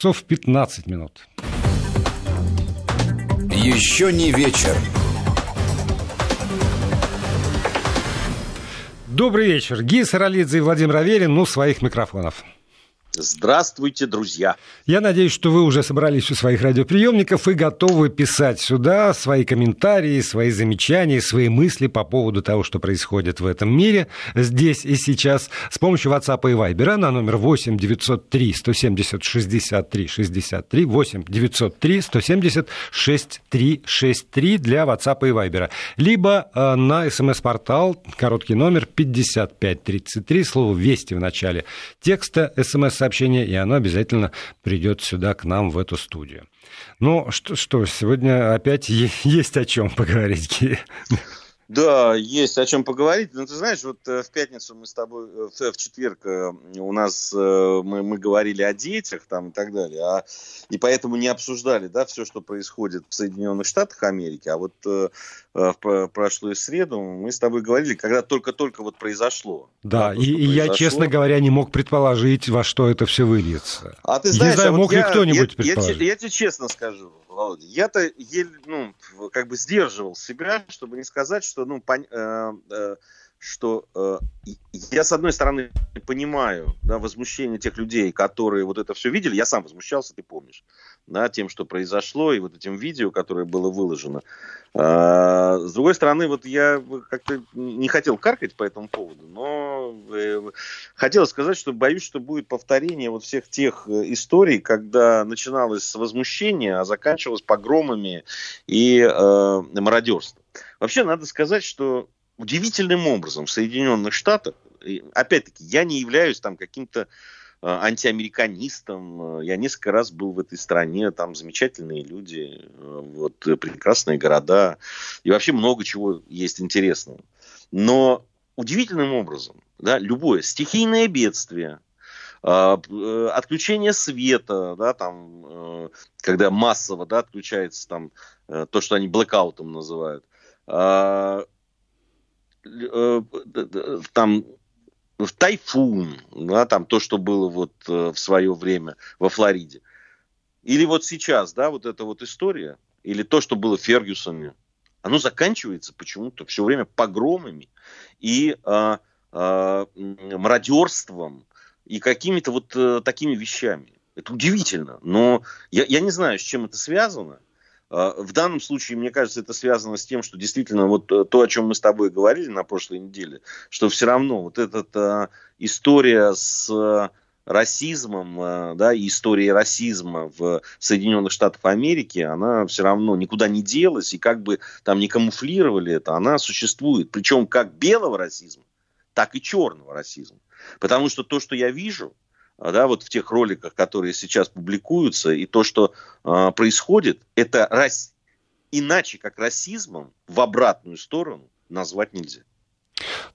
часов 15 минут. Еще не вечер. Добрый вечер. Гия Саралидзе и Владимир Аверин, ну, своих микрофонов. Здравствуйте, друзья. Я надеюсь, что вы уже собрались у своих радиоприемников и готовы писать сюда свои комментарии, свои замечания, свои мысли по поводу того, что происходит в этом мире здесь и сейчас с помощью WhatsApp и Viber на номер 8 903 170 63 63 8 903 170 63 63 для WhatsApp и Viber. Либо э, на смс-портал, короткий номер 5533, слово «Вести» в начале текста смс сообщение, и оно обязательно придет сюда к нам в эту студию. Ну что, что сегодня опять есть о чем поговорить. Да, есть о чем поговорить. Но ну, ты знаешь, вот э, в пятницу мы с тобой, э, в, четверг э, у нас мы, мы говорили о детях там и так далее, а, и поэтому не обсуждали, да, все, что происходит в Соединенных Штатах Америки. А вот э, в прошлую среду мы с тобой говорили, когда только-только вот произошло. Да, то, и, и я, честно говоря, не мог предположить, во что это все выльется. А ты знаешь, не знаю, а мог вот ли я, кто-нибудь я, предположить. Я, я, я тебе честно скажу, Володя, я-то еле, ну, как бы сдерживал себя, чтобы не сказать, что, ну, пон, э, э, что э, я, с одной стороны, понимаю да, возмущение тех людей, которые вот это все видели. Я сам возмущался, ты помнишь, да, тем, что произошло, и вот этим видео, которое было выложено. А, с другой стороны, вот я как-то не хотел каркать по этому поводу, но хотел сказать, что боюсь, что будет повторение вот всех тех историй, когда начиналось с возмущения, а заканчивалось погромами и э, мародерством. Вообще, надо сказать, что удивительным образом в Соединенных Штатах, опять-таки, я не являюсь там каким-то э, антиамериканистом. Я несколько раз был в этой стране, там замечательные люди, э, вот прекрасные города и вообще много чего есть интересного. Но удивительным образом, да, любое стихийное бедствие, э, отключение света, да, там, когда массово, да, отключается там то, что они блэкаутом называют, Э, там в тайфун, да, там то, что было вот э, в свое время во Флориде. Или вот сейчас, да, вот эта вот история, или то, что было Фергюсоне, оно заканчивается почему-то все время погромами и а, а, мародерством и какими-то вот а, такими вещами. Это удивительно, но я, я не знаю, с чем это связано. А, в данном случае, мне кажется, это связано с тем, что действительно вот э, то, о чем мы с тобой говорили на прошлой неделе, что все равно вот эта история с э, расизмом, э, да, и история расизма в Соединенных Штатах Америки, она все равно никуда не делась, и как бы там не камуфлировали это, она существует. Причем как белого расизма, так и черного расизма. Потому что то, что я вижу, да, вот в тех роликах, которые сейчас публикуются, и то, что э, происходит, это рас... иначе как расизмом в обратную сторону назвать нельзя.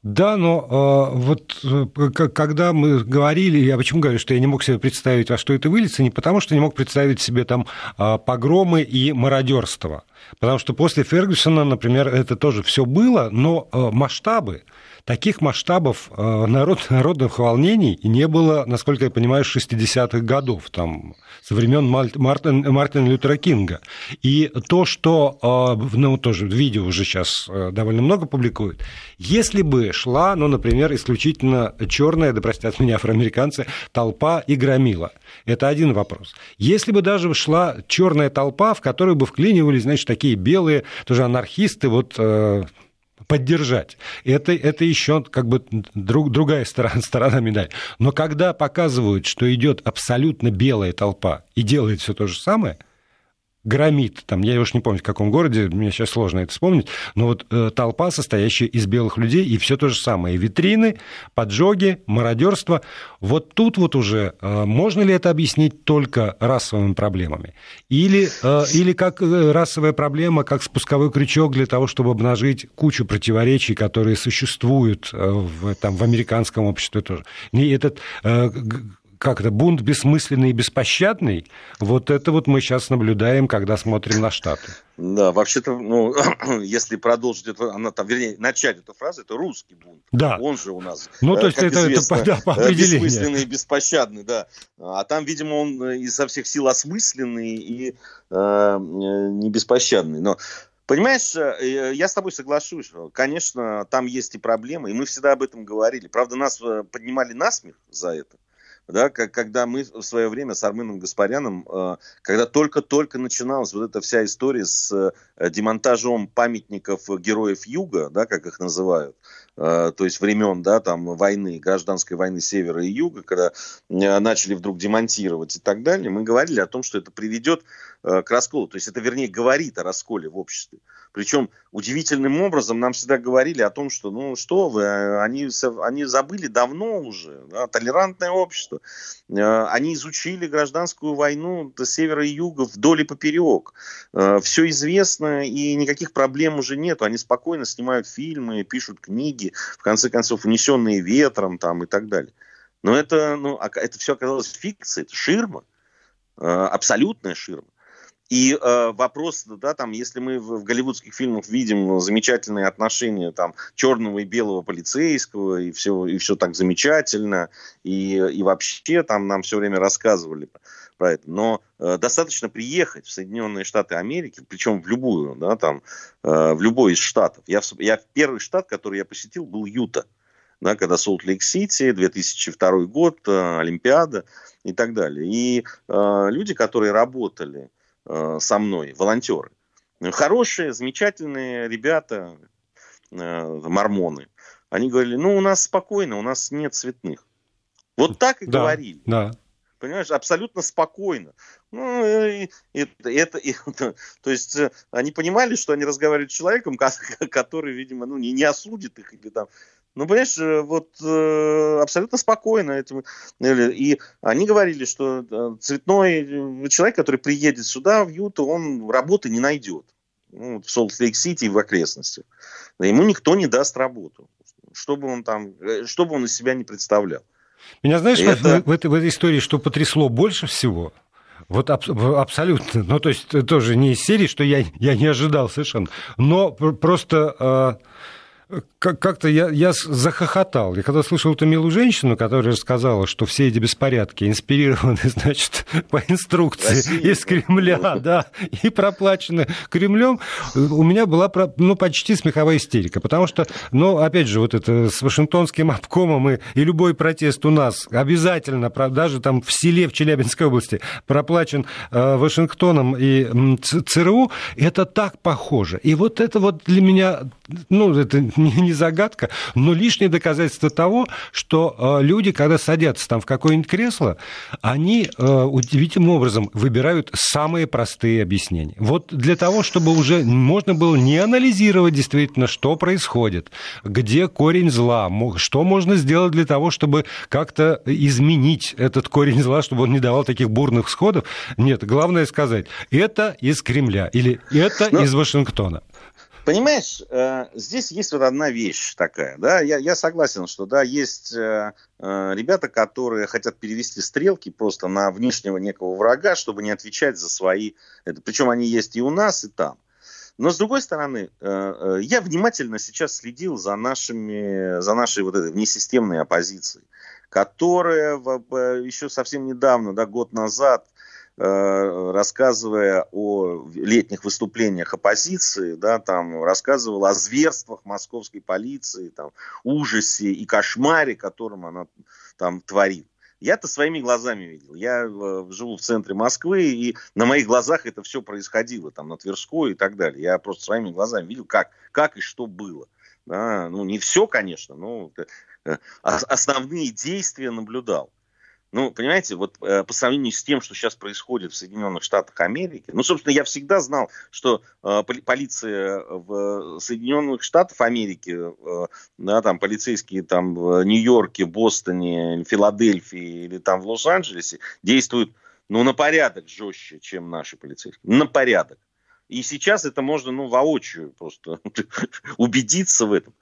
Да, но э, вот э, когда мы говорили, я почему говорю, что я не мог себе представить, во что это выльется, не потому что не мог представить себе там э, погромы и мародерство. Потому что после Фергюсона, например, это тоже все было, но э, масштабы, Таких масштабов э, народ, народных волнений не было, насколько я понимаю, с 60-х годов, там, со времен Мартин, Мартина Лютера Кинга. И то, что, э, ну, тоже видео уже сейчас довольно много публикуют, если бы шла, ну, например, исключительно черная, да простят меня афроамериканцы, толпа и громила, это один вопрос. Если бы даже шла черная толпа, в которую бы вклинивались, значит, такие белые, тоже анархисты, вот поддержать. Это, это еще как бы друг, другая сторона, сторона медали. Но когда показывают, что идет абсолютно белая толпа и делает все то же самое – громит, там, я уж не помню, в каком городе, мне сейчас сложно это вспомнить, но вот э, толпа, состоящая из белых людей, и все то же самое. Витрины, поджоги, мародерство. Вот тут вот уже э, можно ли это объяснить только расовыми проблемами? Или, э, или как э, расовая проблема, как спусковой крючок для того, чтобы обнажить кучу противоречий, которые существуют э, в, там, в американском обществе тоже. И этот э, как это, бунт бессмысленный и беспощадный, вот это вот мы сейчас наблюдаем, когда смотрим на Штаты. Да, вообще-то, ну, если продолжить это, она там, вернее, начать эту фразу, это русский бунт. Да. Он же у нас, ну, то есть это, известно, это да, по определению. бессмысленный и беспощадный, да. А там, видимо, он изо всех сил осмысленный и э, не беспощадный. Но Понимаешь, э, я с тобой соглашусь. Конечно, там есть и проблемы, и мы всегда об этом говорили. Правда, нас э, поднимали насмех за это. Да, как, когда мы в свое время с Арменом Гаспаряном, э, когда только-только начиналась вот эта вся история с демонтажом памятников героев Юга, да, как их называют, то есть времен, да, там, войны, гражданской войны Севера и Юга, когда начали вдруг демонтировать и так далее, мы говорили о том, что это приведет Э, к расколу. То есть это, вернее, говорит о расколе в обществе. Причем удивительным образом нам всегда говорили о том, что, ну что вы, э, они, они забыли давно уже, да, толерантное общество. Э, они изучили гражданскую войну до севера и юга вдоль и поперек. Все известно, и никаких проблем уже нету. Они спокойно снимают фильмы, пишут книги, в конце концов, унесенные ветром там, и так далее. Но это, ну, это все оказалось фикцией, это ширма, абсолютная ширма. И э, вопрос, да, там, если мы в, в голливудских фильмах видим замечательные отношения там черного и белого полицейского, и все, и все так замечательно, и, и вообще там нам все время рассказывали про это. Но э, достаточно приехать в Соединенные Штаты Америки, причем в любую, да, там, э, в любой из штатов. Я, я первый штат, который я посетил, был Юта. Да, когда Солт-Лейк-Сити, 2002 год, э, Олимпиада и так далее. И э, люди, которые работали Э, со мной, волонтеры. Хорошие, замечательные ребята, э, мормоны. Они говорили, ну, у нас спокойно, у нас нет цветных. Вот так и да, говорили. Да. Понимаешь, абсолютно спокойно. Ну, это, это, это, то есть э, они понимали, что они разговаривают с человеком, который, видимо, ну, не, не осудит их или там ну, понимаешь, э, вот э, абсолютно спокойно. этим И они говорили, что э, цветной э, человек, который приедет сюда, в Юту, он работы не найдет. Ну, в Солт-Лейк-Сити и в окрестностях. Ему никто не даст работу. Чтобы он там, чтобы он из себя не представлял. Меня знаешь, это... в, в, этой, в этой истории, что потрясло больше всего? Вот аб- абсолютно. Ну, то есть, тоже не из серии, что я, я не ожидал совершенно. Но просто... Э как-то я, я захохотал. Я когда слышал эту милую женщину, которая сказала, что все эти беспорядки инспирированы, значит, по инструкции Россия. из Кремля, да, и проплачены Кремлем, у меня была, ну, почти смеховая истерика. Потому что, ну, опять же, вот это с Вашингтонским обкомом и, и любой протест у нас обязательно, даже там в селе в Челябинской области проплачен э, Вашингтоном и ЦРУ, это так похоже. И вот это вот для меня, ну, это не загадка, но лишнее доказательство того, что э, люди, когда садятся там в какое-нибудь кресло, они э, удивительным образом выбирают самые простые объяснения. Вот для того, чтобы уже можно было не анализировать действительно, что происходит, где корень зла, что можно сделать для того, чтобы как-то изменить этот корень зла, чтобы он не давал таких бурных всходов. Нет, главное сказать, это из Кремля или это Но... из Вашингтона. Понимаешь, э, здесь есть вот одна вещь такая, да, я, я согласен, что, да, есть э, э, ребята, которые хотят перевести стрелки просто на внешнего некого врага, чтобы не отвечать за свои, это, причем они есть и у нас, и там. Но с другой стороны, я внимательно сейчас следил за нашими, за нашей вот этой внесистемной оппозицией, которая еще совсем недавно, да, год назад, рассказывая о летних выступлениях оппозиции, да, там рассказывала о зверствах московской полиции, там, ужасе и кошмаре, которым она там творит. Я-то своими глазами видел. Я э, живу в центре Москвы, и на моих глазах это все происходило, там, на Тверской и так далее. Я просто своими глазами видел, как, как и что было. Да, ну, не все, конечно, но э, основные действия наблюдал. Ну, понимаете, вот э, по сравнению с тем, что сейчас происходит в Соединенных Штатах Америки, ну, собственно, я всегда знал, что э, полиция в Соединенных Штатах Америки, э, да, там полицейские там в Нью-Йорке, Бостоне, Филадельфии или там в Лос-Анджелесе действуют, ну, на порядок жестче, чем наши полицейские. На порядок. И сейчас это можно, ну, воочию просто убедиться в этом.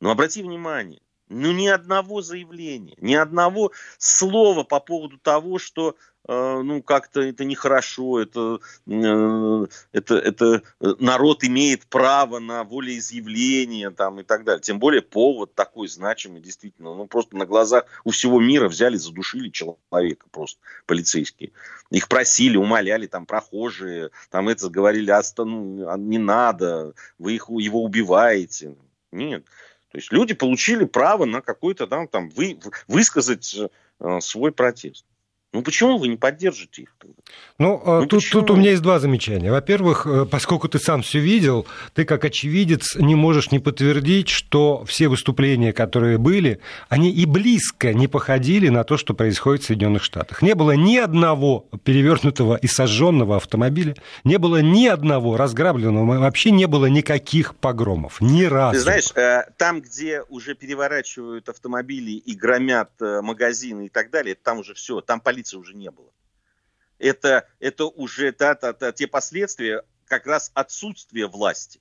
Но обрати внимание, Ну, ни одного заявления, ни одного слова по поводу того, что э, ну, как-то это нехорошо, это, э, это, это народ имеет право на волеизъявление там, и так далее. Тем более повод такой значимый, действительно. Ну, просто на глазах у всего мира взяли, задушили человека просто полицейские. Их просили, умоляли, там, прохожие, там, это говорили, ну, не надо, вы их, его убиваете. Нет. То есть люди получили право на какой-то там, там вы, высказать э, свой протест. Ну почему вы не поддержите их тогда? Ну, а ну тут, тут у меня есть два замечания. Во-первых, э, поскольку ты сам все видел, ты как очевидец не можешь не подтвердить, что все выступления, которые были, они и близко не походили на то, что происходит в Соединенных Штатах. Не было ни одного перевернутого и сожженного автомобиля, не было ни одного разграбленного, вообще не было никаких погромов, ни разу. Ты знаешь, э, там, где уже переворачивают автомобили и громят магазины и так далее, там уже все, там полиция полиции уже не было. Это, это уже да, да, да, те последствия как раз отсутствия власти.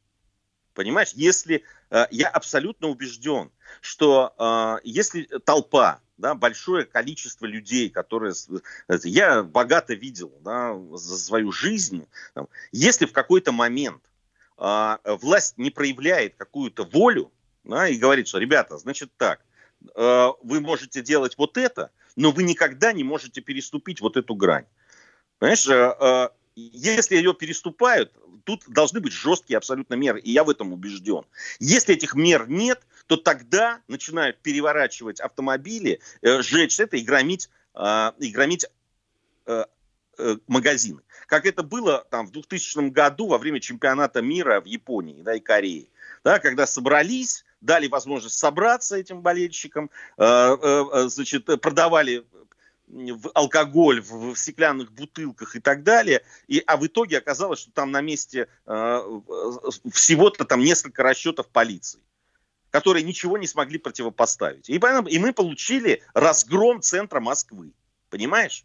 Понимаешь, если э, я абсолютно убежден, что э, если толпа, да, большое количество людей, которые я богато видел да, за свою жизнь, там, если в какой-то момент э, власть не проявляет какую-то волю да, и говорит, что ребята, значит так, э, вы можете делать вот это, но вы никогда не можете переступить вот эту грань. Понимаешь, э, э, если ее переступают, тут должны быть жесткие абсолютно меры, и я в этом убежден. Если этих мер нет, то тогда начинают переворачивать автомобили, э, сжечь это и громить, и громить магазины. Как это было там в 2000 году во время чемпионата мира в Японии да, и Корее. Да, когда собрались дали возможность собраться этим болельщикам, э, э, э, значит, продавали алкоголь в, стеклянных бутылках и так далее. И, а в итоге оказалось, что там на месте всего-то там несколько расчетов полиции, которые ничего не смогли противопоставить. И, и мы получили разгром центра Москвы. Понимаешь?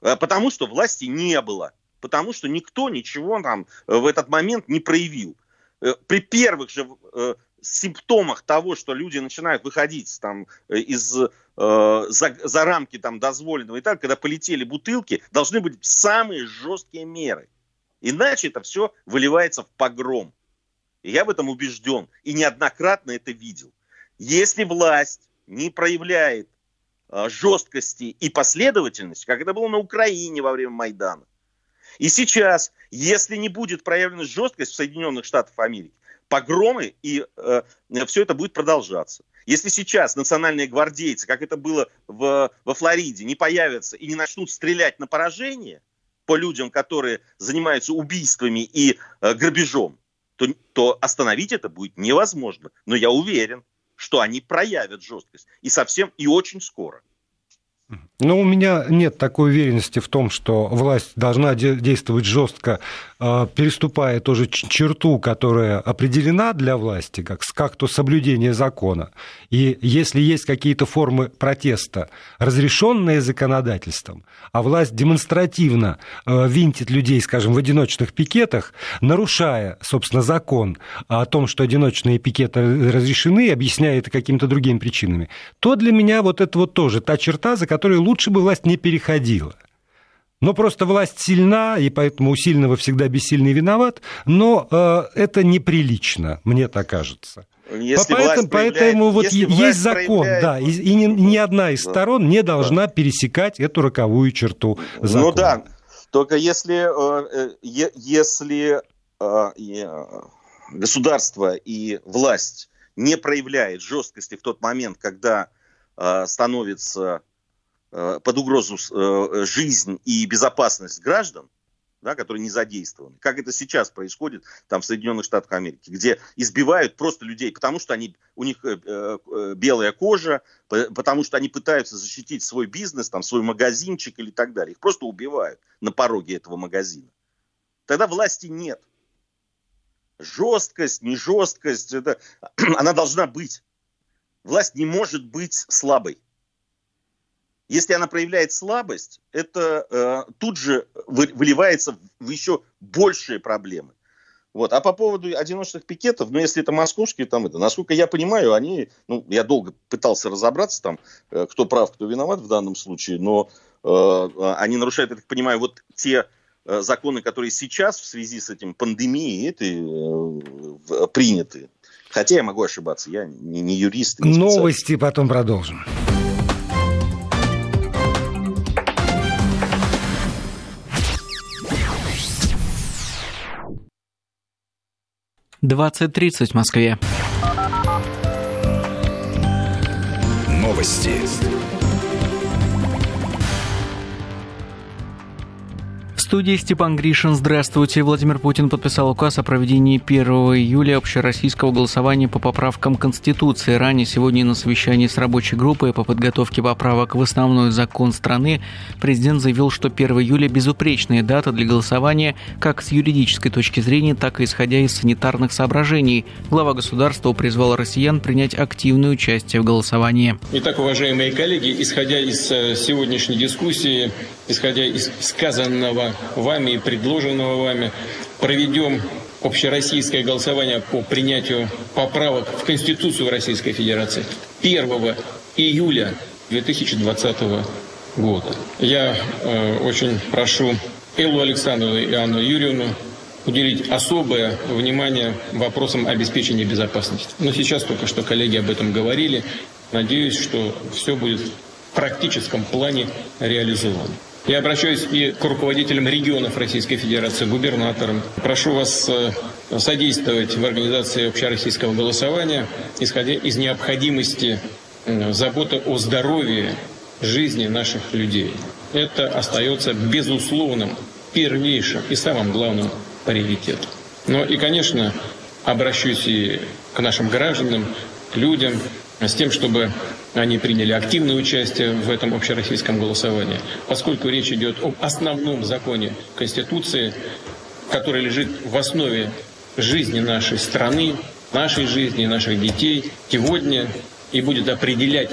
Потому что власти не было. Потому что никто ничего там в этот момент не проявил. При первых же симптомах того, что люди начинают выходить там э, из э, за, за рамки там дозволенного и так, когда полетели бутылки, должны быть самые жесткие меры. Иначе это все выливается в погром. И я в этом убежден. И неоднократно это видел. Если власть не проявляет э, жесткости и последовательности, как это было на Украине во время Майдана, и сейчас, если не будет проявлена жесткость в Соединенных Штатах Америки, погромы, и э, все это будет продолжаться. Если сейчас национальные гвардейцы, как это было в, во Флориде, не появятся и не начнут стрелять на поражение по людям, которые занимаются убийствами и э, грабежом, то, то остановить это будет невозможно. Но я уверен, что они проявят жесткость. И совсем, и очень скоро. Ну, у меня нет такой уверенности в том, что власть должна действовать жестко, переступая тоже черту, которая определена для власти, как, как то соблюдение закона. И если есть какие-то формы протеста, разрешенные законодательством, а власть демонстративно а, винтит людей, скажем, в одиночных пикетах, нарушая, собственно, закон о том, что одиночные пикеты разрешены, объясняя это какими-то другими причинами, то для меня вот это вот тоже та черта, за которой лучше бы власть не переходила. Но просто власть сильна, и поэтому у сильного всегда бессильный виноват, но э, это неприлично, мне так кажется. Если поэтому поэтому вот есть закон, да, и, и ни, ни одна из да. сторон не должна да. пересекать эту роковую черту закона. Ну да, только если, э, э, если э, государство и власть не проявляет жесткости в тот момент, когда становится под угрозу э, жизнь и безопасность граждан, да, которые не задействованы, как это сейчас происходит там в Соединенных Штатах Америки, где избивают просто людей, потому что они, у них э, белая кожа, потому что они пытаются защитить свой бизнес, там, свой магазинчик или так далее. Их просто убивают на пороге этого магазина. Тогда власти нет. Жесткость, не жесткость, это, она должна быть. Власть не может быть слабой. Если она проявляет слабость, это э, тут же вы, выливается в еще большие проблемы. Вот. А по поводу одиночных пикетов, ну, если это московские, там это, насколько я понимаю, они, ну, я долго пытался разобраться там, э, кто прав, кто виноват в данном случае, но э, они нарушают, я так понимаю, вот те э, законы, которые сейчас в связи с этим пандемией этой, э, приняты. Хотя я могу ошибаться, я не, не юрист. Не Новости потом продолжим. 20.30 в Москве. Новости. Студии Степан Гришин. Здравствуйте. Владимир Путин подписал указ о проведении 1 июля общероссийского голосования по поправкам Конституции. Ранее сегодня на совещании с рабочей группой по подготовке поправок в основной закон страны президент заявил, что 1 июля – безупречная дата для голосования как с юридической точки зрения, так и исходя из санитарных соображений. Глава государства призвал россиян принять активное участие в голосовании. Итак, уважаемые коллеги, исходя из э, сегодняшней дискуссии, исходя из сказанного вами и предложенного вами, проведем общероссийское голосование по принятию поправок в Конституцию Российской Федерации 1 июля 2020 года. Я э, очень прошу Эллу Александровну и Анну Юрьевну уделить особое внимание вопросам обеспечения безопасности. Но сейчас только что коллеги об этом говорили. Надеюсь, что все будет в практическом плане реализовано. Я обращаюсь и к руководителям регионов Российской Федерации, губернаторам. Прошу вас э, содействовать в организации общероссийского голосования, исходя из необходимости заботы о здоровье жизни наших людей. Это остается безусловным, первейшим и самым главным приоритетом. Но и, конечно, обращусь и к нашим гражданам, людям, с тем, чтобы они приняли активное участие в этом общероссийском голосовании, поскольку речь идет об основном законе Конституции, который лежит в основе жизни нашей страны, нашей жизни, наших детей сегодня и будет определять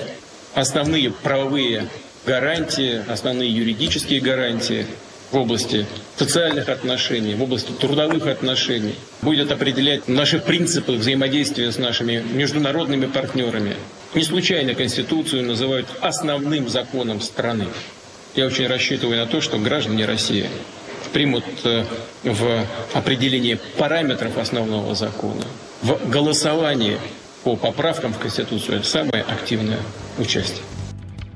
основные правовые гарантии, основные юридические гарантии в области социальных отношений, в области трудовых отношений, будет определять наши принципы взаимодействия с нашими международными партнерами, не случайно Конституцию называют основным законом страны. Я очень рассчитываю на то, что граждане России примут э, в определении параметров основного закона, в голосовании по поправкам в Конституцию самое активное участие.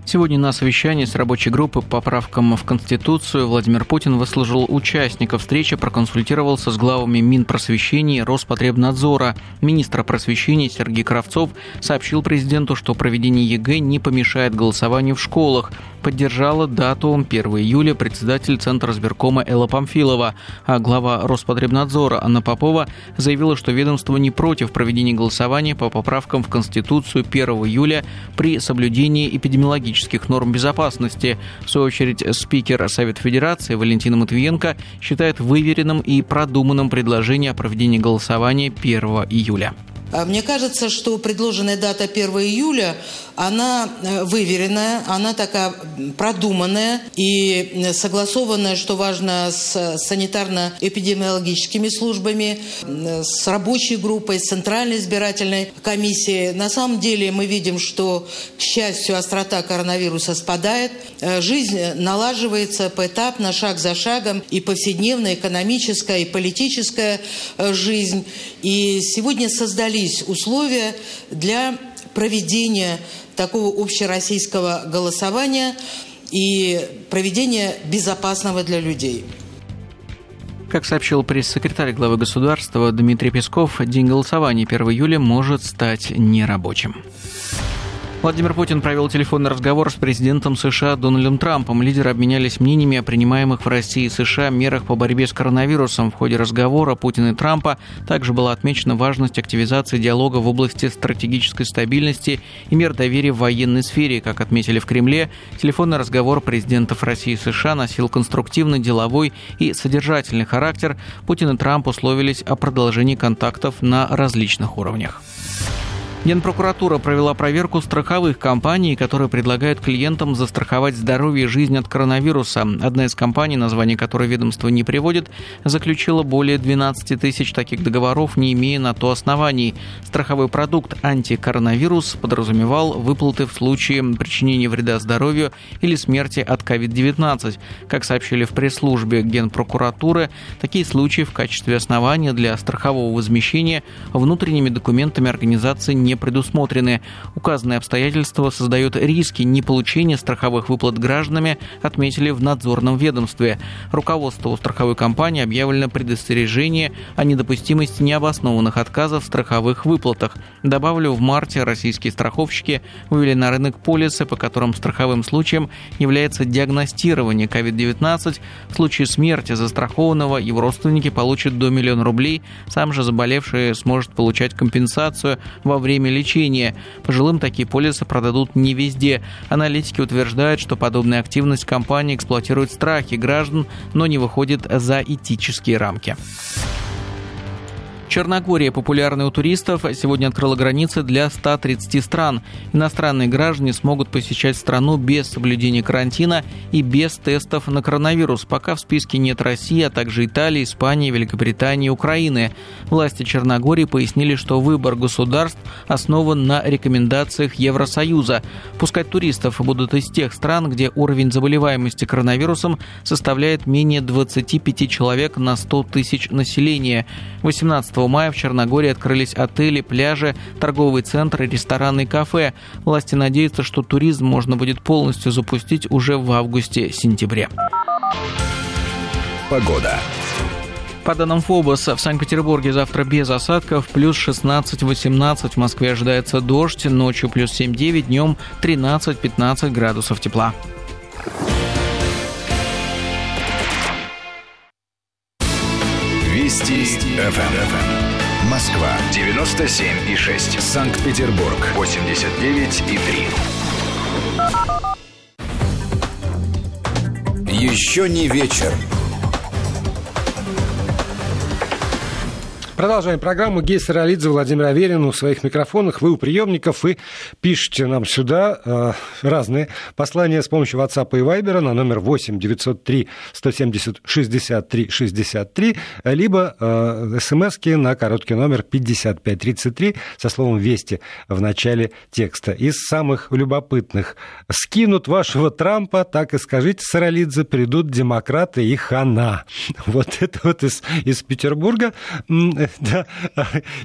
Сегодня на совещании с рабочей группы по поправкам в Конституцию Владимир Путин выслужил участников встречи, проконсультировался с главами Минпросвещения и Роспотребнадзора. Министр просвещения Сергей Кравцов сообщил президенту, что проведение ЕГЭ не помешает голосованию в школах поддержала дату 1 июля председатель Центризбиркома Элла Памфилова, а глава Роспотребнадзора Анна Попова заявила, что ведомство не против проведения голосования по поправкам в Конституцию 1 июля при соблюдении эпидемиологических норм безопасности. В свою очередь, спикер Совета Федерации Валентина Матвиенко считает выверенным и продуманным предложение о проведении голосования 1 июля. А мне кажется, что предложенная дата 1 июля, она э, выверенная, она такая продуманная и согласованная, что важно, с санитарно-эпидемиологическими службами, с рабочей группой, с Центральной избирательной комиссией. На самом деле мы видим, что, к счастью, острота коронавируса спадает, э, жизнь налаживается поэтапно, шаг за шагом, и повседневная, экономическая, и политическая э, жизнь. И сегодня создали создались условия для проведения такого общероссийского голосования и проведения безопасного для людей. Как сообщил пресс-секретарь главы государства Дмитрий Песков, день голосования 1 июля может стать нерабочим. Владимир Путин провел телефонный разговор с президентом США Дональдом Трампом. Лидеры обменялись мнениями о принимаемых в России и США мерах по борьбе с коронавирусом. В ходе разговора Путина и Трампа также была отмечена важность активизации диалога в области стратегической стабильности и мер доверия в военной сфере. Как отметили в Кремле, телефонный разговор президентов России и США носил конструктивный, деловой и содержательный характер. Путин и Трамп условились о продолжении контактов на различных уровнях. Генпрокуратура провела проверку страховых компаний, которые предлагают клиентам застраховать здоровье и жизнь от коронавируса. Одна из компаний, название которой ведомство не приводит, заключила более 12 тысяч таких договоров, не имея на то оснований. Страховой продукт антикоронавирус подразумевал выплаты в случае причинения вреда здоровью или смерти от COVID-19. Как сообщили в пресс-службе Генпрокуратуры, такие случаи в качестве основания для страхового возмещения внутренними документами организации не не предусмотрены. Указанные обстоятельства создают риски неполучения страховых выплат гражданами, отметили в надзорном ведомстве. Руководству страховой компании объявлено предостережение о недопустимости необоснованных отказов в страховых выплатах. Добавлю, в марте российские страховщики вывели на рынок полисы, по которым страховым случаем является диагностирование COVID-19. В случае смерти застрахованного его родственники получат до миллиона рублей, сам же заболевший сможет получать компенсацию во время время лечения. Пожилым такие полисы продадут не везде. Аналитики утверждают, что подобная активность компании эксплуатирует страхи граждан, но не выходит за этические рамки. Черногория, популярная у туристов, сегодня открыла границы для 130 стран. Иностранные граждане смогут посещать страну без соблюдения карантина и без тестов на коронавирус. Пока в списке нет России, а также Италии, Испании, Великобритании и Украины. Власти Черногории пояснили, что выбор государств основан на рекомендациях Евросоюза. Пускать туристов будут из тех стран, где уровень заболеваемости коронавирусом составляет менее 25 человек на 100 тысяч населения. 18 мая в Черногории открылись отели, пляжи, торговые центры, рестораны и кафе. Власти надеются, что туризм можно будет полностью запустить уже в августе-сентябре. Погода. По данным ФОБОС, в Санкт-Петербурге завтра без осадков, плюс 16-18, в Москве ожидается дождь, ночью плюс 7-9, днем 13-15 градусов тепла. Вести, Вести. ФМ. Москва 97 и 6. Санкт-Петербург 89 и 3. Еще не вечер. Продолжаем программу. Гей Саралидзе, Владимир Аверин у своих микрофонах. Вы у приемников и пишите нам сюда э, разные послания с помощью WhatsApp и Viber на номер 8 903 170 63 63, либо э, смс на короткий номер 5533 со словом «Вести» в начале текста. Из самых любопытных. «Скинут вашего Трампа, так и скажите, Саралидзе, придут демократы и хана». Вот это вот из, из Петербурга Да.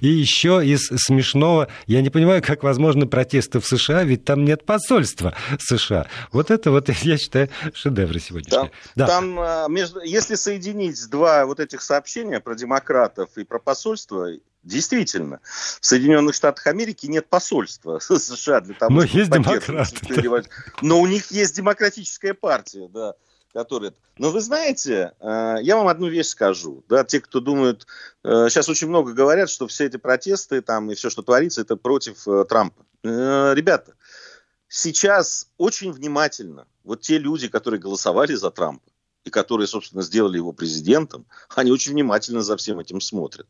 И еще из смешного, я не понимаю, как возможны протесты в США, ведь там нет посольства США. Вот это вот, я считаю, шедевр сегодняшний. Там, да. там а, между, если соединить два вот этих сообщения про демократов и про посольство, Действительно, в Соединенных Штатах Америки нет посольства США для того, Но чтобы есть демократы. Но у них есть демократическая партия, да которые... Но вы знаете, э, я вам одну вещь скажу. Да, те, кто думают... Сейчас э, очень много говорят, что все эти протесты там, и все, что творится, это против э, Трампа. Ребята, сейчас очень внимательно вот те люди, которые голосовали за Трампа, и которые, собственно, сделали его президентом, они очень внимательно за всем этим смотрят.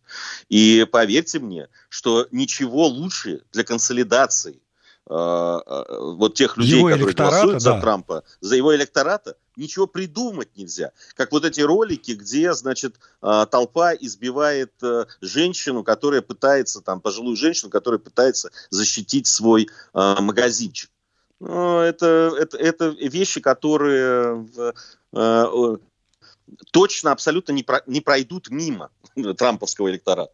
И поверьте мне, что ничего лучше для консолидации вот тех людей, его которые голосуют да. за Трампа, за его электората, ничего придумать нельзя. Как вот эти ролики, где, значит, а, толпа избивает э, женщину, которая пытается, там, пожилую женщину, которая пытается защитить свой магазинчик. Ну, это, это, это вещи, которые э, точно абсолютно не, про, не пройдут мимо трамповского электората.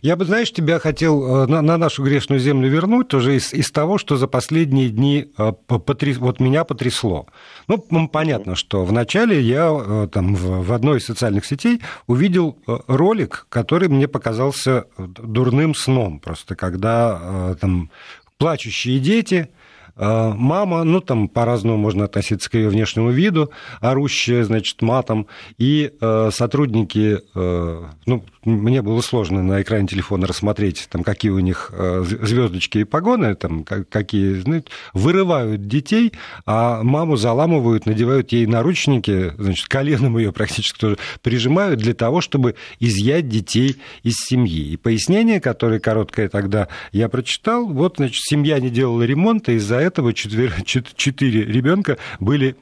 Я бы, знаешь, тебя хотел э, на, на нашу грешную землю вернуть тоже из, из того, что за последние дни э, потряс, вот меня потрясло. Ну, понятно, что вначале я э, там в, в одной из социальных сетей увидел ролик, который мне показался дурным сном, просто когда там плачущие дети, мама, ну, там по-разному можно относиться к ее внешнему виду, орущая, значит, матом, и сотрудники, ну, мне было сложно на экране телефона рассмотреть, там, какие у них звездочки и погоны, там, какие, знаете, вырывают детей, а маму заламывают, надевают ей наручники, значит, коленом ее практически тоже прижимают для того, чтобы изъять детей из семьи. И пояснение, которое короткое тогда я прочитал, вот, значит, семья не делала ремонта, из-за этого четыре, четыре ребенка были,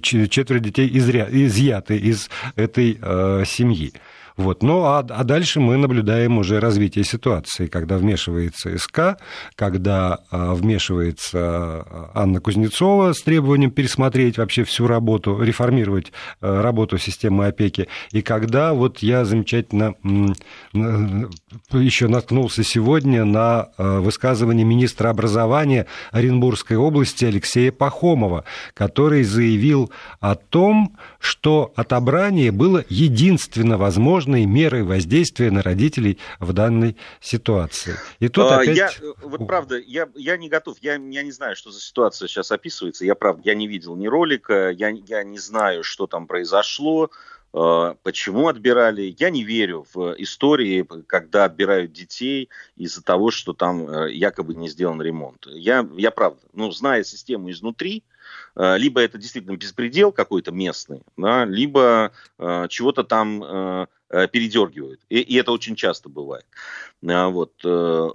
четверо детей изъяты из этой э, семьи. Вот. Ну, а, а дальше мы наблюдаем уже развитие ситуации, когда вмешивается СК, когда а, вмешивается а, Анна Кузнецова с требованием пересмотреть вообще всю работу, реформировать а, работу системы опеки, и когда вот я замечательно еще наткнулся сегодня на а, высказывание министра образования Оренбургской области Алексея Пахомова, который заявил о том, что отобрание было единственно возможной мерой воздействия на родителей в данной ситуации. И тут а, опять... Я, вот правда, я, я не готов, я, я не знаю, что за ситуация сейчас описывается, я правда, я не видел ни ролика, я, я не знаю, что там произошло, а, почему отбирали. Я не верю в истории, когда отбирают детей из-за того, что там э, якобы не сделан ремонт. Я, я правда, ну, зная систему изнутри, Э, либо это действительно беспредел какой-то местный, да, либо э, чего-то там э, э передергивают. И, и это очень часто бывает. А, вот. Э,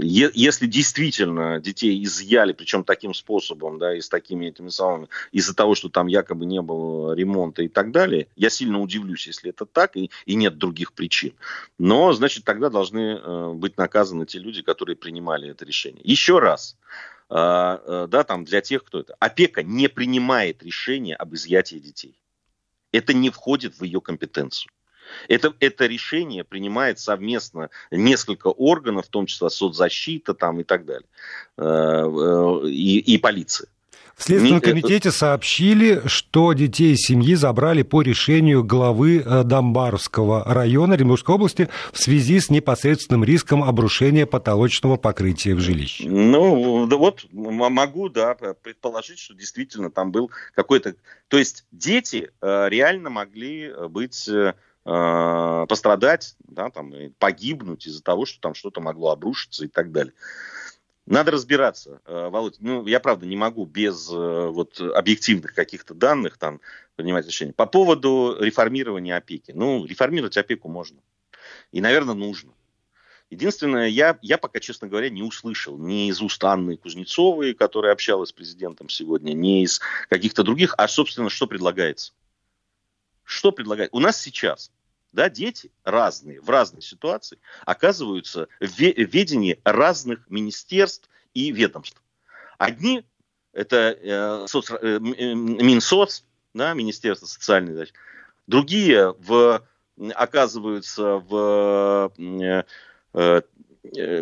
если действительно детей изъяли, причем таким способом, да, и с такими этими самыми, из-за того, что там якобы не было ремонта и так далее, я сильно удивлюсь, если это так, и, и нет других причин. Но, значит, тогда должны быть наказаны те люди, которые принимали это решение. Еще раз, э, да, там для тех, кто это. Опека не принимает решение об изъятии детей. Это не входит в ее компетенцию. Это, это решение принимает совместно несколько органов, в том числе соцзащита там, и так далее, э, э, и, и полиция. В Следственном комитете сообщили, что детей семьи забрали по решению главы э, Домбаровского района Оренбургской области в связи с непосредственным риском обрушения потолочного покрытия в жилище. Ну, да вот могу, да, предположить, что действительно там был какой-то... То есть дети э, реально могли быть э, пострадать, да, там, погибнуть из-за того, что там что-то могло обрушиться и так далее. Надо разбираться, э, Володь. Ну, я правда не могу без э, вот объективных каких-то данных там принимать решение. По поводу реформирования опеки. Ну, реформировать опеку можно. И, наверное, нужно. Единственное, я, я пока, честно говоря, не услышал ни из уст Анны Кузнецовой, которая общалась с президентом сегодня, ни из каких-то других, а, собственно, что предлагается. Что предлагается? У нас сейчас да, дети разные, в разной ситуации, оказываются в ведении разных министерств и ведомств. Одни это э, соц, э, Минсоц, да, Министерство социальной защиты, другие в, оказываются в э, э,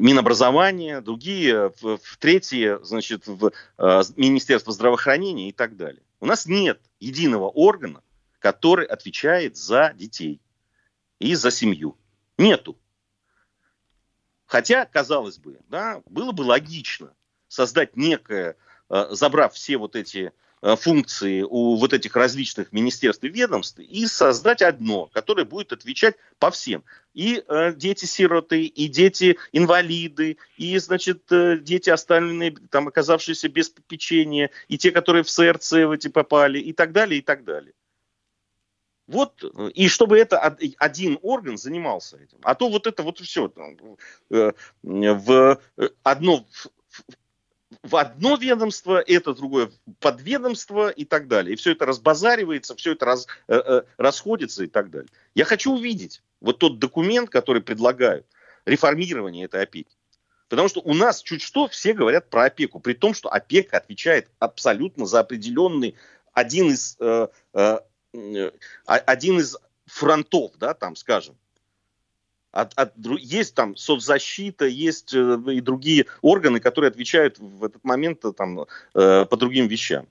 Минобразования, другие в, в третье, значит, в э, Министерство здравоохранения и так далее. У нас нет единого органа, который отвечает за детей и за семью. Нету. Хотя, казалось бы, да, было бы логично создать некое, э, забрав все вот эти э, функции у вот этих различных министерств и ведомств и создать одно, которое будет отвечать по всем. И э, дети-сироты, и дети-инвалиды, и, значит, э, дети остальные, там, оказавшиеся без попечения, и те, которые в СРЦ в эти попали, и так далее, и так далее. Вот, и чтобы это один орган занимался этим. А то вот это вот все э, в одно, в одно ведомство, это другое подведомство и так далее. И все это разбазаривается, все это раз, э, э, расходится и так далее. Я хочу увидеть вот тот документ, который предлагают, реформирование этой опеки. Потому что у нас чуть что все говорят про опеку, при том, что опека отвечает абсолютно за определенный один из Э, один из фронтов, да, там, скажем. От, от, есть там соцзащита, есть э, и другие органы, которые отвечают в этот момент э, там, э, по другим вещам.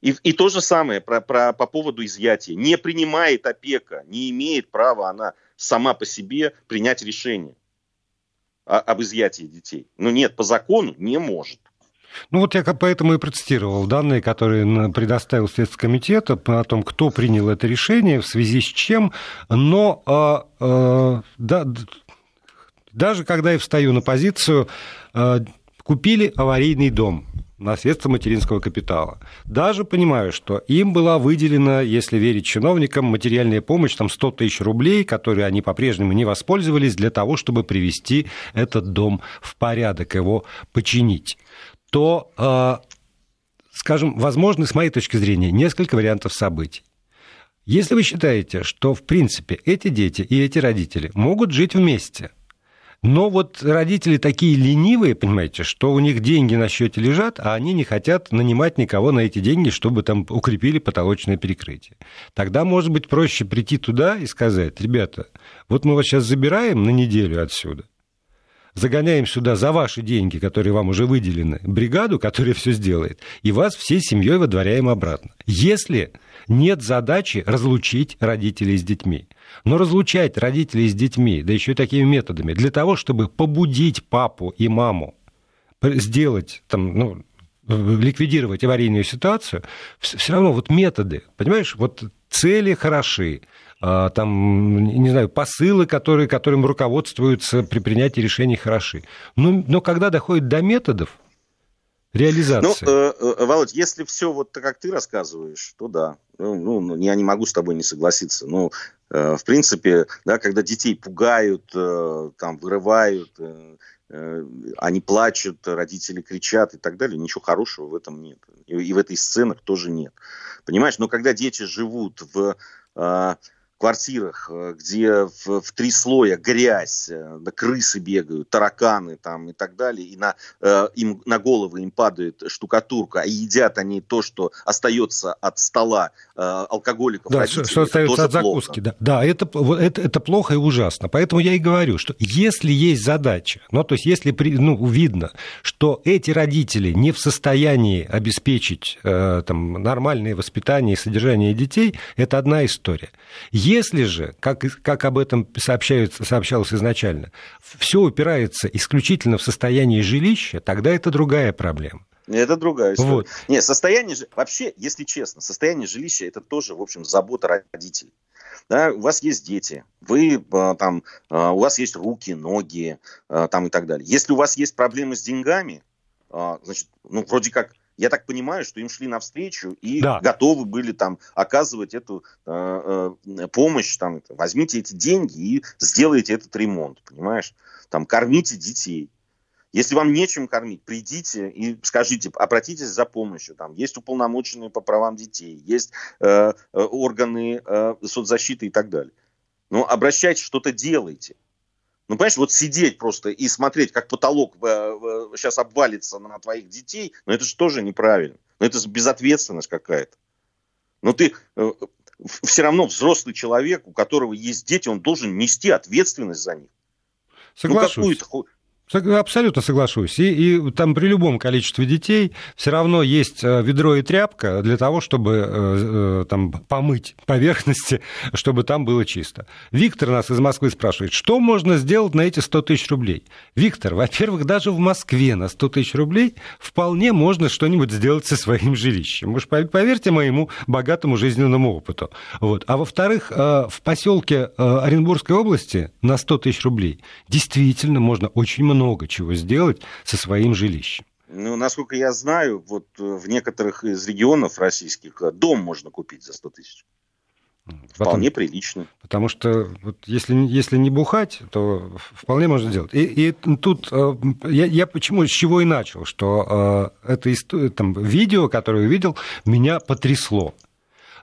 И, и то же самое про, про, по поводу изъятия. Не принимает опека, не имеет права она сама по себе принять решение о, об изъятии детей. Ну нет, по закону не может. Ну вот я поэтому и процитировал данные, которые предоставил Следственный комитет о том, кто принял это решение, в связи с чем. Но а, а, да, даже когда я встаю на позицию, а, купили аварийный дом на средства материнского капитала. Даже понимаю, что им была выделена, если верить чиновникам, материальная помощь, там 100 тысяч рублей, которые они по-прежнему не воспользовались для того, чтобы привести этот дом в порядок, его починить то, а, скажем, возможно, с моей точки зрения, несколько вариантов событий. Если вы считаете, что, в принципе, эти дети и эти родители могут жить вместе, но вот родители такие ленивые, понимаете, что у них деньги на счете лежат, а они не хотят нанимать никого на эти деньги, чтобы там укрепили потолочное перекрытие. Тогда, может быть, проще прийти туда и сказать, ребята, вот мы вас сейчас забираем на неделю отсюда – загоняем сюда за ваши деньги, которые вам уже выделены, бригаду, которая все сделает, и вас всей семьей выдворяем обратно. Если нет задачи разлучить родителей с детьми. Но разлучать родителей с детьми, да еще и такими методами, для того, чтобы побудить папу и маму сделать, там, ну, ликвидировать аварийную ситуацию, все равно вот методы, понимаешь, вот цели хороши, там, не знаю, посылы, которые, которым руководствуются при принятии решений, хороши. Но, но когда доходит до методов, реализации. Ну, э, Володь, если все вот так, как ты рассказываешь, то да. Ну, ну, я не могу с тобой не согласиться. Ну, э, в принципе, да, когда детей пугают, э, там, вырывают, э, э, они плачут, родители кричат и так далее, ничего хорошего в этом нет. И, и в этой сценах тоже нет. Понимаешь, но когда дети живут в... Э, квартирах, э, где в, в три слоя грязь, э, да, крысы бегают, тараканы там и так далее, и на, э, им, на головы им падает штукатурка, и едят они то, что остается от стола э, алкоголиков. Да, что, что остается от закуски. Да, да это, это, это плохо и ужасно. Поэтому я и говорю, что если есть задача, ну, то есть если ну, видно, что эти родители не в состоянии обеспечить э, там, нормальное воспитание и содержание детей, это одна история. Если же, как, как об этом сообщалось изначально, все упирается исключительно в состояние жилища, тогда это другая проблема. Это другая история. Вот. Нет, состояние, вообще, если честно, состояние жилища это тоже, в общем, забота родителей. Да, у вас есть дети, вы а, там, а, у вас есть руки, ноги, а, там и так далее. Если у вас есть проблемы с деньгами, значит, ну, вроде как я так понимаю, что им шли навстречу и да. готовы были там оказывать эту э, э, помощь, там, возьмите эти деньги и сделайте этот ремонт, понимаешь? Там, кормите детей. Если вам нечем кормить, придите и скажите, обратитесь за помощью. Там есть уполномоченные по правам детей, есть э, э органы э, соцзащиты и так далее. Но обращайтесь, что-то делайте. Ну, понимаешь, вот сидеть просто и смотреть, как потолок сейчас обвалится на твоих детей, ну, это же тоже неправильно. Ну, это же безответственность какая-то. Но ты э, все равно взрослый человек, у которого есть дети, он должен нести ответственность за них. Ну, Соглашусь. Ну, какую-то Абсолютно соглашусь. И, и там при любом количестве детей все равно есть э, ведро и тряпка для того, чтобы э, э, там, помыть поверхности, чтобы там было чисто. Виктор нас из Москвы спрашивает, что можно сделать на эти 100 тысяч рублей? Виктор, во-первых, даже в Москве на 100 тысяч рублей вполне можно что-нибудь сделать со своим жилищем. Уж поверьте моему богатому жизненному опыту. Вот. А во-вторых, в поселке Оренбургской области на 100 тысяч рублей действительно можно очень много много чего сделать со своим жилищем. Ну, насколько я знаю, вот э, в некоторых из регионов российских э, дом можно купить за 100 тысяч. Вполне Потом, прилично. Потому что вот если, если не бухать, то вполне можно сделать. И, и тут э, я, я почему, с чего и начал, что это там, видео, которое увидел, меня потрясло.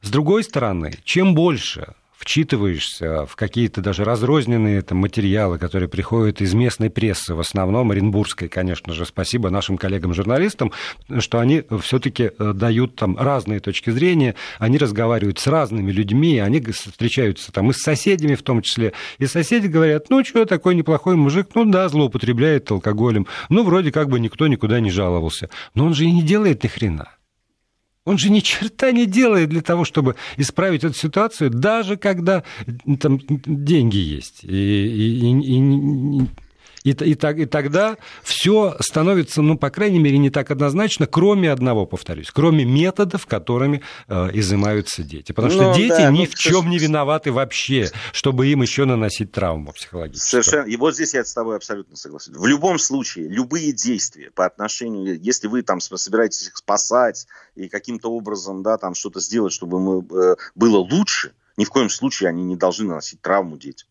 С другой стороны, чем больше вчитываешься в какие-то даже разрозненные там, материалы, которые приходят из местной прессы, в основном оренбургской, конечно же, спасибо нашим коллегам-журналистам, что они все-таки э, дают там разные точки зрения, они разговаривают с разными людьми, они встречаются там и с соседями в том числе, и соседи говорят, ну, что, такой неплохой мужик, ну, да, злоупотребляет алкоголем, ну, вроде как бы никто никуда не жаловался, но он же и не делает ни хрена. Он же ни черта не делает для того, чтобы исправить эту ситуацию, даже когда там деньги есть. И, и, и, И, и, так, и тогда все становится, ну, по крайней мере, не так однозначно, кроме одного, повторюсь, кроме методов, которыми э, изымаются дети. Потому что ну, дети да, ни ну, в чем не виноваты вообще, чтобы им еще наносить травму психологическую. Совершенно. И вот здесь я с тобой абсолютно согласен. В любом случае, любые действия по отношению, если вы там собираетесь их спасать и каким-то образом, да, там что-то сделать, чтобы мы, э, было лучше, ни в коем случае они не должны наносить травму детям.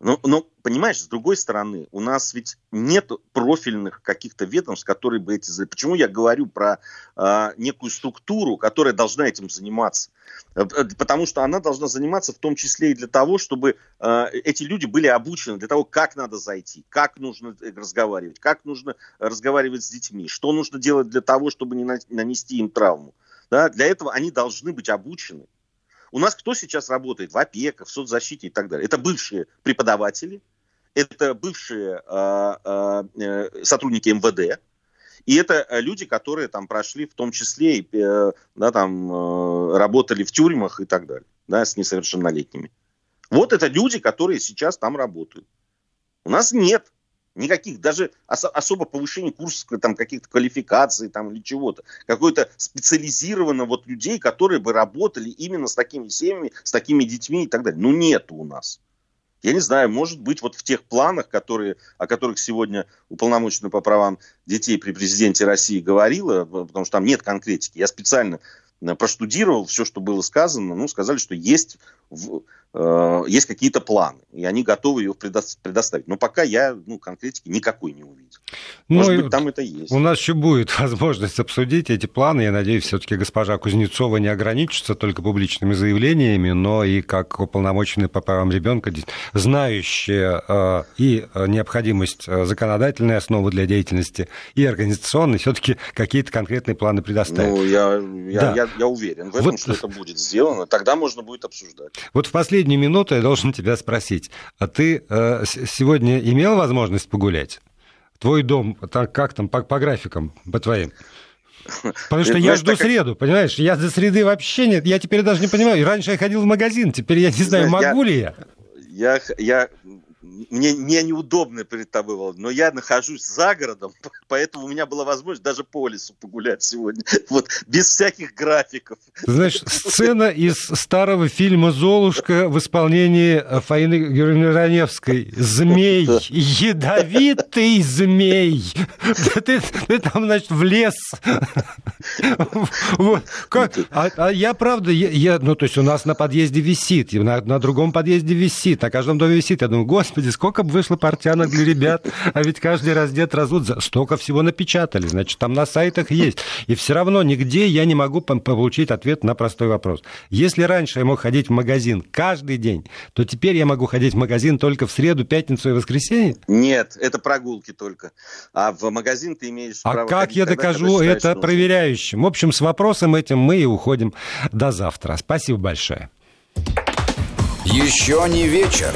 Но, но, понимаешь, с другой стороны, у нас ведь нет профильных каких-то ведомств, которые бы эти... Почему я говорю про э, некую структуру, которая должна этим заниматься? Э, э, потому что она должна заниматься в том числе и для того, чтобы э, эти люди были обучены для того, как надо зайти, как нужно разговаривать, как нужно разговаривать с детьми, что нужно делать для того, чтобы не нанести им травму. Да? Для этого они должны быть обучены. У нас кто сейчас работает в опеках, в соцзащите и так далее? Это бывшие преподаватели, это бывшие э, э, сотрудники МВД, и это люди, которые там прошли, в том числе, э, да, там, э, работали в тюрьмах и так далее, да, с несовершеннолетними. Вот это люди, которые сейчас там работают. У нас нет Никаких даже ос- особо повышения курсов там, каких-то квалификаций там, или чего-то. Какой-то специализированно вот людей, которые бы работали именно с такими семьями, с такими детьми и так далее. Ну, нету у нас. Я не знаю, может быть, вот в тех планах, которые, о которых сегодня уполномоченная по правам детей при президенте России говорила, потому что там нет конкретики. Я специально э, проштудировал все, что было сказано, ну, сказали, что есть в, Э, есть какие-то планы, и они готовы ее предоставить. Но пока я ну, конкретики никакой не увидел. Может ну, быть, там это есть. У нас еще будет возможность обсудить эти планы. Я надеюсь, все-таки госпожа Кузнецова не ограничится только публичными заявлениями, но и как уполномоченный по правам ребенка, знающая э, и необходимость э, законодательной основы для деятельности и организационной, все-таки какие-то конкретные планы предоставить. Ну, я, я, да. я, я уверен в этом, вот... что это будет сделано. Тогда можно будет обсуждать. Вот в последнюю минуту я должен тебя спросить. А ты э, сегодня имел возможность погулять? Твой дом, так, как там по, по графикам, по твоим? Потому что я жду среду, понимаешь? Я до среды вообще нет. Я теперь даже не понимаю. Раньше я ходил в магазин, теперь я не знаю, могу ли я. Я, я мне, мне неудобно перед тобой, но я нахожусь за городом, поэтому у меня была возможность даже по лесу погулять сегодня, вот, без всяких графиков. Знаешь, сцена из старого фильма «Золушка» в исполнении Фаины Георгиевны Раневской. Змей, ядовитый змей. Ты, ты там, значит, в лес. Вот. Как? А, а я, правда, я, я, ну, то есть у нас на подъезде висит, на, на другом подъезде висит, на каждом доме висит. Я думаю, господи, сколько бы вышло портянок для ребят, а ведь каждый раздет разут, столько всего напечатали, значит, там на сайтах есть. И все равно нигде я не могу получить ответ на простой вопрос. Если раньше я мог ходить в магазин каждый день, то теперь я могу ходить в магазин только в среду, пятницу и воскресенье? Нет, это прогулки только. А в магазин ты имеешь а право А как я докажу это нужно. проверяющим? В общем, с вопросом этим мы и уходим до завтра. Спасибо большое. Еще не вечер.